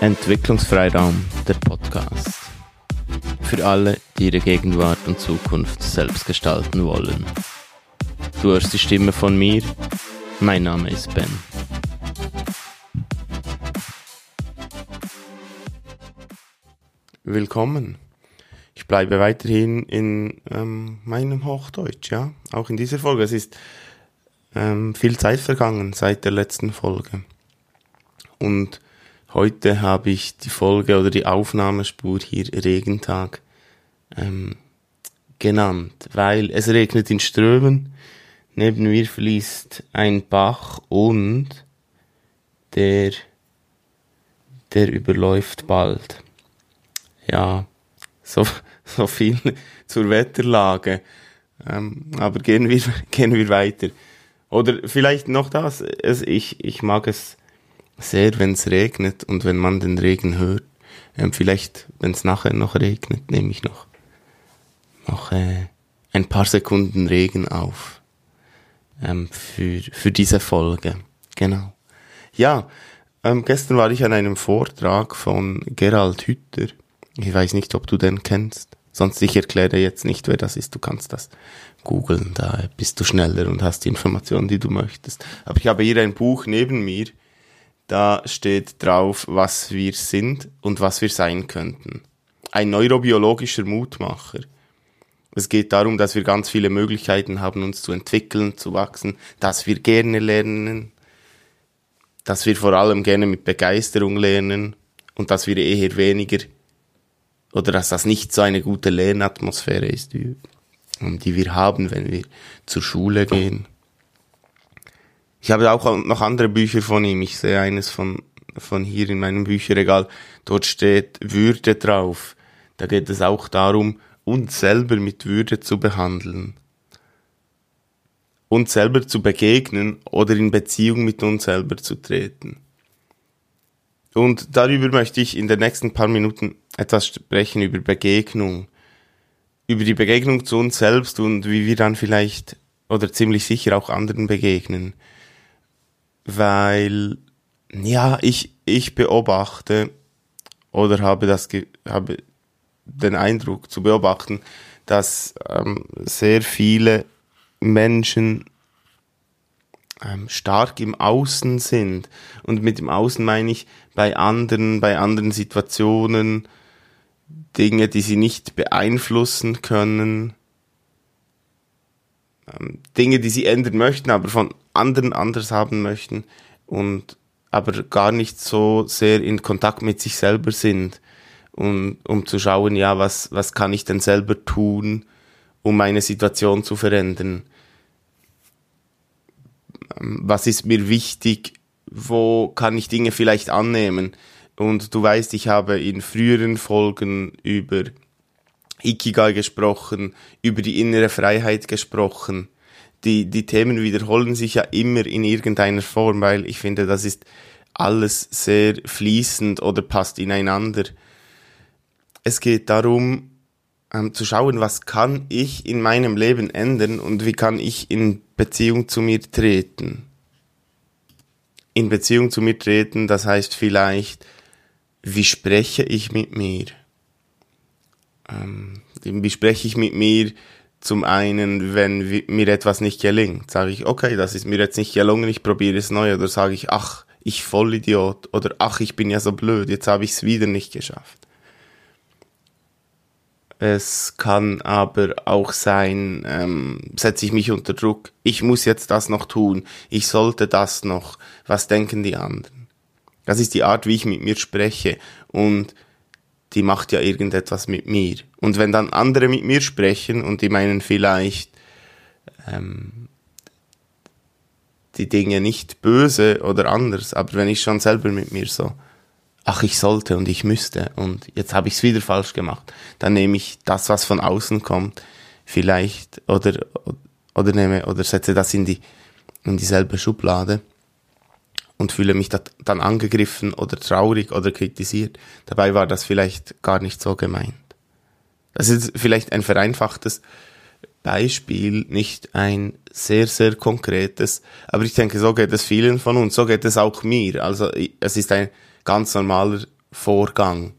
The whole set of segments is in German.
Entwicklungsfreiraum, der Podcast. Für alle, die ihre Gegenwart und Zukunft selbst gestalten wollen. Du hörst die Stimme von mir. Mein Name ist Ben. Willkommen. Ich bleibe weiterhin in ähm, meinem Hochdeutsch, ja. Auch in dieser Folge. Es ist ähm, viel Zeit vergangen seit der letzten Folge. Und Heute habe ich die Folge oder die Aufnahmespur hier Regentag ähm, genannt, weil es regnet in Strömen. Neben mir fließt ein Bach und der, der überläuft bald. Ja, so, so viel zur Wetterlage. Ähm, aber gehen wir, gehen wir weiter. Oder vielleicht noch das. Es, ich, ich mag es sehr, wenn es regnet und wenn man den Regen hört. Ähm, vielleicht, wenn es nachher noch regnet, nehme ich noch, noch äh, ein paar Sekunden Regen auf ähm, für, für diese Folge. Genau. Ja, ähm, gestern war ich an einem Vortrag von Gerald Hütter. Ich weiß nicht, ob du den kennst. Sonst ich erkläre jetzt nicht, wer das ist. Du kannst das googeln, da bist du schneller und hast die Informationen, die du möchtest. Aber ich habe hier ein Buch neben mir da steht drauf, was wir sind und was wir sein könnten. Ein neurobiologischer Mutmacher. Es geht darum, dass wir ganz viele Möglichkeiten haben, uns zu entwickeln, zu wachsen, dass wir gerne lernen, dass wir vor allem gerne mit Begeisterung lernen und dass wir eher weniger oder dass das nicht so eine gute Lernatmosphäre ist, die, wir haben, wenn wir zur Schule gehen. Ich habe auch noch andere Bücher von ihm. Ich sehe eines von, von hier in meinem Bücherregal. Dort steht Würde drauf. Da geht es auch darum, uns selber mit Würde zu behandeln. Uns selber zu begegnen oder in Beziehung mit uns selber zu treten. Und darüber möchte ich in den nächsten paar Minuten etwas sprechen, über Begegnung. Über die Begegnung zu uns selbst und wie wir dann vielleicht oder ziemlich sicher auch anderen begegnen weil ja, ich, ich beobachte oder habe das habe den Eindruck zu beobachten, dass ähm, sehr viele Menschen ähm, stark im Außen sind. Und mit dem Außen meine ich bei anderen, bei anderen Situationen, Dinge, die sie nicht beeinflussen können, ähm, Dinge, die sie ändern möchten, aber von anderen anders haben möchten und aber gar nicht so sehr in Kontakt mit sich selber sind, um, um zu schauen, ja, was, was kann ich denn selber tun, um meine Situation zu verändern? Ähm, was ist mir wichtig? Wo kann ich Dinge vielleicht annehmen? Und du weißt, ich habe in früheren Folgen über Ikigai gesprochen, über die innere Freiheit gesprochen die, die Themen wiederholen sich ja immer in irgendeiner Form, weil ich finde, das ist alles sehr fließend oder passt ineinander. Es geht darum, ähm, zu schauen, was kann ich in meinem Leben ändern und wie kann ich in Beziehung zu mir treten. In Beziehung zu mir treten, das heißt vielleicht, wie spreche ich mit mir? Ähm, wie spreche ich mit mir zum einen, wenn mir etwas nicht gelingt, sage ich, okay, das ist mir jetzt nicht gelungen, ich probiere es neu. Oder sage ich, ach, ich Vollidiot. Oder ach, ich bin ja so blöd, jetzt habe ich es wieder nicht geschafft. Es kann aber auch sein, ähm, setze ich mich unter Druck, ich muss jetzt das noch tun, ich sollte das noch, was denken die anderen? Das ist die Art, wie ich mit mir spreche. Und die macht ja irgendetwas mit mir. Und wenn dann andere mit mir sprechen und die meinen vielleicht ähm, die Dinge nicht böse oder anders, aber wenn ich schon selber mit mir so, ach ich sollte und ich müsste und jetzt habe ich es wieder falsch gemacht, dann nehme ich das, was von außen kommt, vielleicht oder oder nehme oder setze das in die in dieselbe Schublade und fühle mich dann angegriffen oder traurig oder kritisiert. Dabei war das vielleicht gar nicht so gemeint. Das ist vielleicht ein vereinfachtes Beispiel, nicht ein sehr, sehr konkretes, aber ich denke, so geht es vielen von uns, so geht es auch mir. Also es ist ein ganz normaler Vorgang.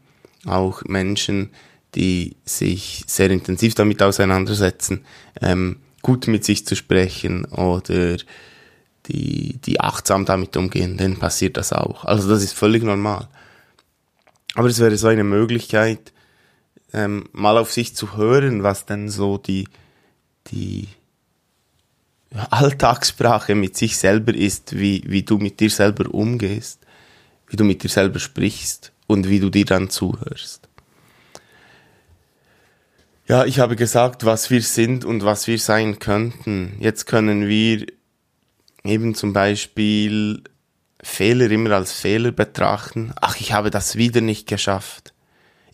Auch Menschen, die sich sehr intensiv damit auseinandersetzen, ähm, gut mit sich zu sprechen oder die, die achtsam damit umgehen, denen passiert das auch. Also das ist völlig normal. Aber es wäre so eine Möglichkeit, ähm, mal auf sich zu hören, was denn so die, die Alltagssprache mit sich selber ist, wie, wie du mit dir selber umgehst, wie du mit dir selber sprichst und wie du dir dann zuhörst. Ja, ich habe gesagt, was wir sind und was wir sein könnten. Jetzt können wir eben zum Beispiel Fehler immer als Fehler betrachten. Ach, ich habe das wieder nicht geschafft.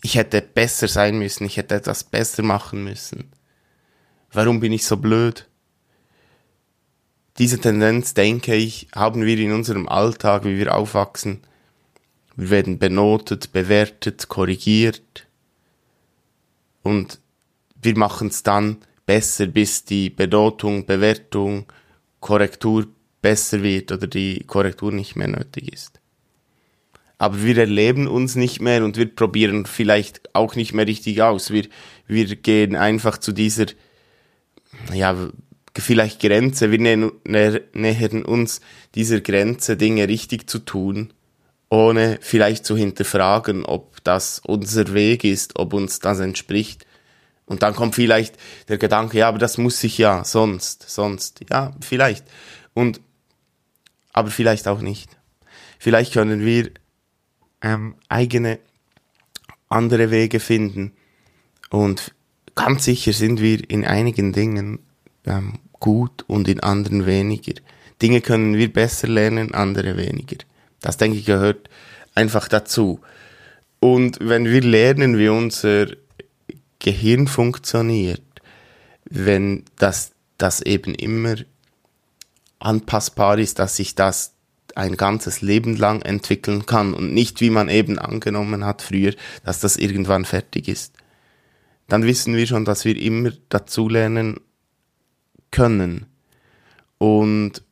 Ich hätte besser sein müssen, ich hätte etwas besser machen müssen. Warum bin ich so blöd? Diese Tendenz, denke ich, haben wir in unserem Alltag, wie wir aufwachsen. Wir werden benotet, bewertet, korrigiert. Und wir machen es dann besser, bis die Benotung, Bewertung, Korrektur besser wird oder die Korrektur nicht mehr nötig ist. Aber wir erleben uns nicht mehr und wir probieren vielleicht auch nicht mehr richtig aus. Wir, wir gehen einfach zu dieser, ja, vielleicht Grenze. Wir nähern uns dieser Grenze, Dinge richtig zu tun, ohne vielleicht zu hinterfragen, ob das unser Weg ist, ob uns das entspricht. Und dann kommt vielleicht der Gedanke, ja, aber das muss ich ja, sonst, sonst, ja, vielleicht. Und, aber vielleicht auch nicht. Vielleicht können wir ähm, eigene andere Wege finden. Und ganz sicher sind wir in einigen Dingen ähm, gut und in anderen weniger. Dinge können wir besser lernen, andere weniger. Das denke ich gehört einfach dazu. Und wenn wir lernen, wie unser Gehirn funktioniert, wenn das, das eben immer anpassbar ist, dass sich das ein ganzes Leben lang entwickeln kann und nicht wie man eben angenommen hat früher, dass das irgendwann fertig ist. Dann wissen wir schon, dass wir immer dazulernen können. Und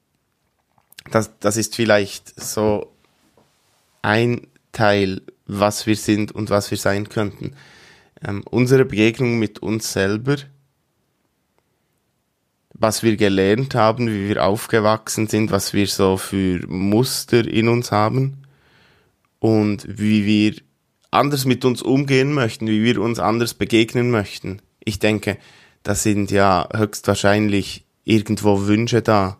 das, das ist vielleicht so ein Teil, was wir sind und was wir sein könnten ähm, unsere Begegnung mit uns selber, was wir gelernt haben, wie wir aufgewachsen sind, was wir so für Muster in uns haben und wie wir anders mit uns umgehen möchten, wie wir uns anders begegnen möchten. Ich denke, da sind ja höchstwahrscheinlich irgendwo Wünsche da,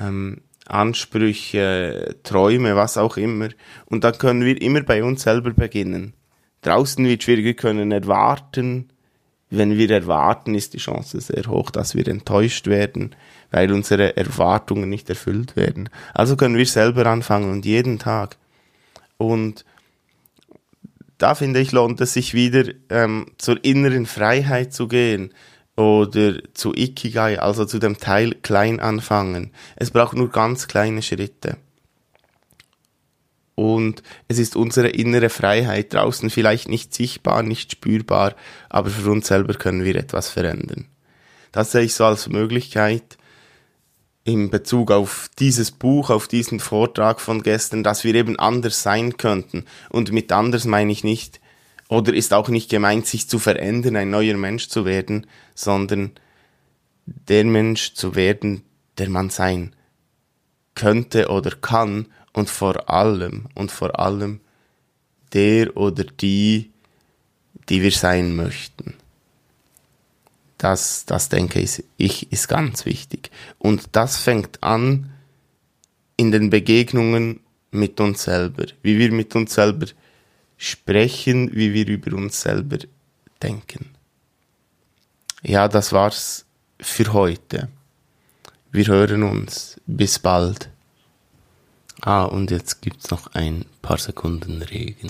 ähm, Ansprüche, Träume, was auch immer. Und da können wir immer bei uns selber beginnen. Draußen wird schwierig, wir können erwarten. Wenn wir erwarten, ist die Chance sehr hoch, dass wir enttäuscht werden, weil unsere Erwartungen nicht erfüllt werden. Also können wir selber anfangen und jeden Tag. Und da finde ich, lohnt es sich wieder ähm, zur inneren Freiheit zu gehen oder zu Ikigai, also zu dem Teil klein anfangen. Es braucht nur ganz kleine Schritte und es ist unsere innere Freiheit draußen vielleicht nicht sichtbar, nicht spürbar, aber für uns selber können wir etwas verändern. Das sehe ich so als Möglichkeit in Bezug auf dieses Buch, auf diesen Vortrag von gestern, dass wir eben anders sein könnten. Und mit anders meine ich nicht, oder ist auch nicht gemeint, sich zu verändern, ein neuer Mensch zu werden, sondern der Mensch zu werden, der man sein könnte oder kann und vor allem und vor allem der oder die, die wir sein möchten. Das, das denke ich, ist ganz wichtig. Und das fängt an in den Begegnungen mit uns selber, wie wir mit uns selber sprechen, wie wir über uns selber denken. Ja, das war's für heute. Wir hören uns. Bis bald. Ah, und jetzt gibt's noch ein paar Sekunden Regen.